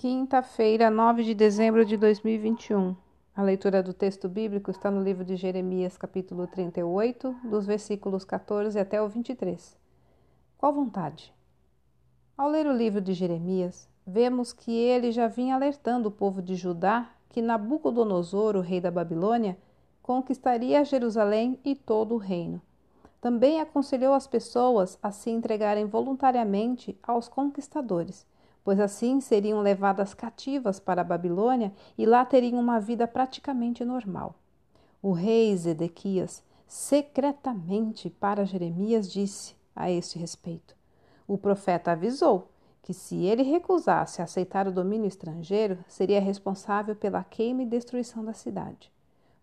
Quinta-feira, 9 de dezembro de 2021. A leitura do texto bíblico está no livro de Jeremias, capítulo 38, dos versículos 14 até o 23. Qual vontade? Ao ler o livro de Jeremias, vemos que ele já vinha alertando o povo de Judá que Nabucodonosor, o rei da Babilônia, conquistaria Jerusalém e todo o reino. Também aconselhou as pessoas a se entregarem voluntariamente aos conquistadores, pois assim seriam levadas cativas para a Babilônia e lá teriam uma vida praticamente normal. O rei Zedequias, secretamente para Jeremias, disse a este respeito: O profeta avisou que se ele recusasse aceitar o domínio estrangeiro, seria responsável pela queima e destruição da cidade.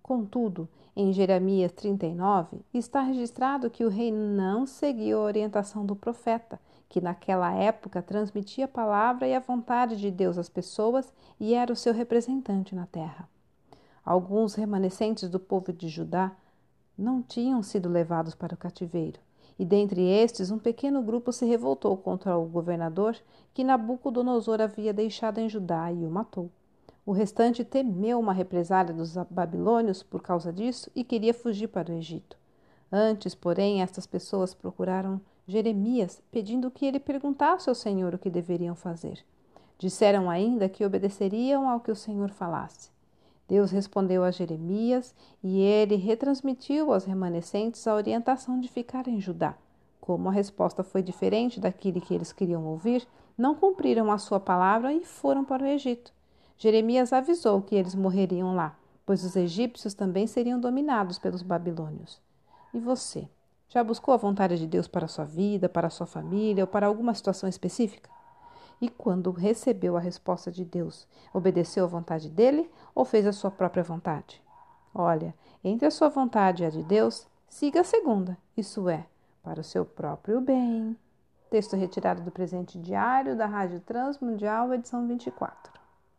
Contudo, em Jeremias 39, está registrado que o rei não seguiu a orientação do profeta, que naquela época transmitia a palavra e a vontade de Deus às pessoas e era o seu representante na terra. Alguns remanescentes do povo de Judá não tinham sido levados para o cativeiro, e dentre estes um pequeno grupo se revoltou contra o governador que Nabucodonosor havia deixado em Judá e o matou. O restante temeu uma represália dos babilônios por causa disso e queria fugir para o Egito. Antes, porém, estas pessoas procuraram Jeremias, pedindo que ele perguntasse ao Senhor o que deveriam fazer. Disseram ainda que obedeceriam ao que o Senhor falasse. Deus respondeu a Jeremias e ele retransmitiu aos remanescentes a orientação de ficar em Judá. Como a resposta foi diferente daquele que eles queriam ouvir, não cumpriram a sua palavra e foram para o Egito. Jeremias avisou que eles morreriam lá, pois os egípcios também seriam dominados pelos babilônios. E você? Já buscou a vontade de Deus para a sua vida, para a sua família ou para alguma situação específica? E quando recebeu a resposta de Deus, obedeceu à vontade dele ou fez a sua própria vontade? Olha, entre a sua vontade e a de Deus, siga a segunda, isso é, para o seu próprio bem. Texto retirado do presente diário da Rádio Transmundial, edição 24.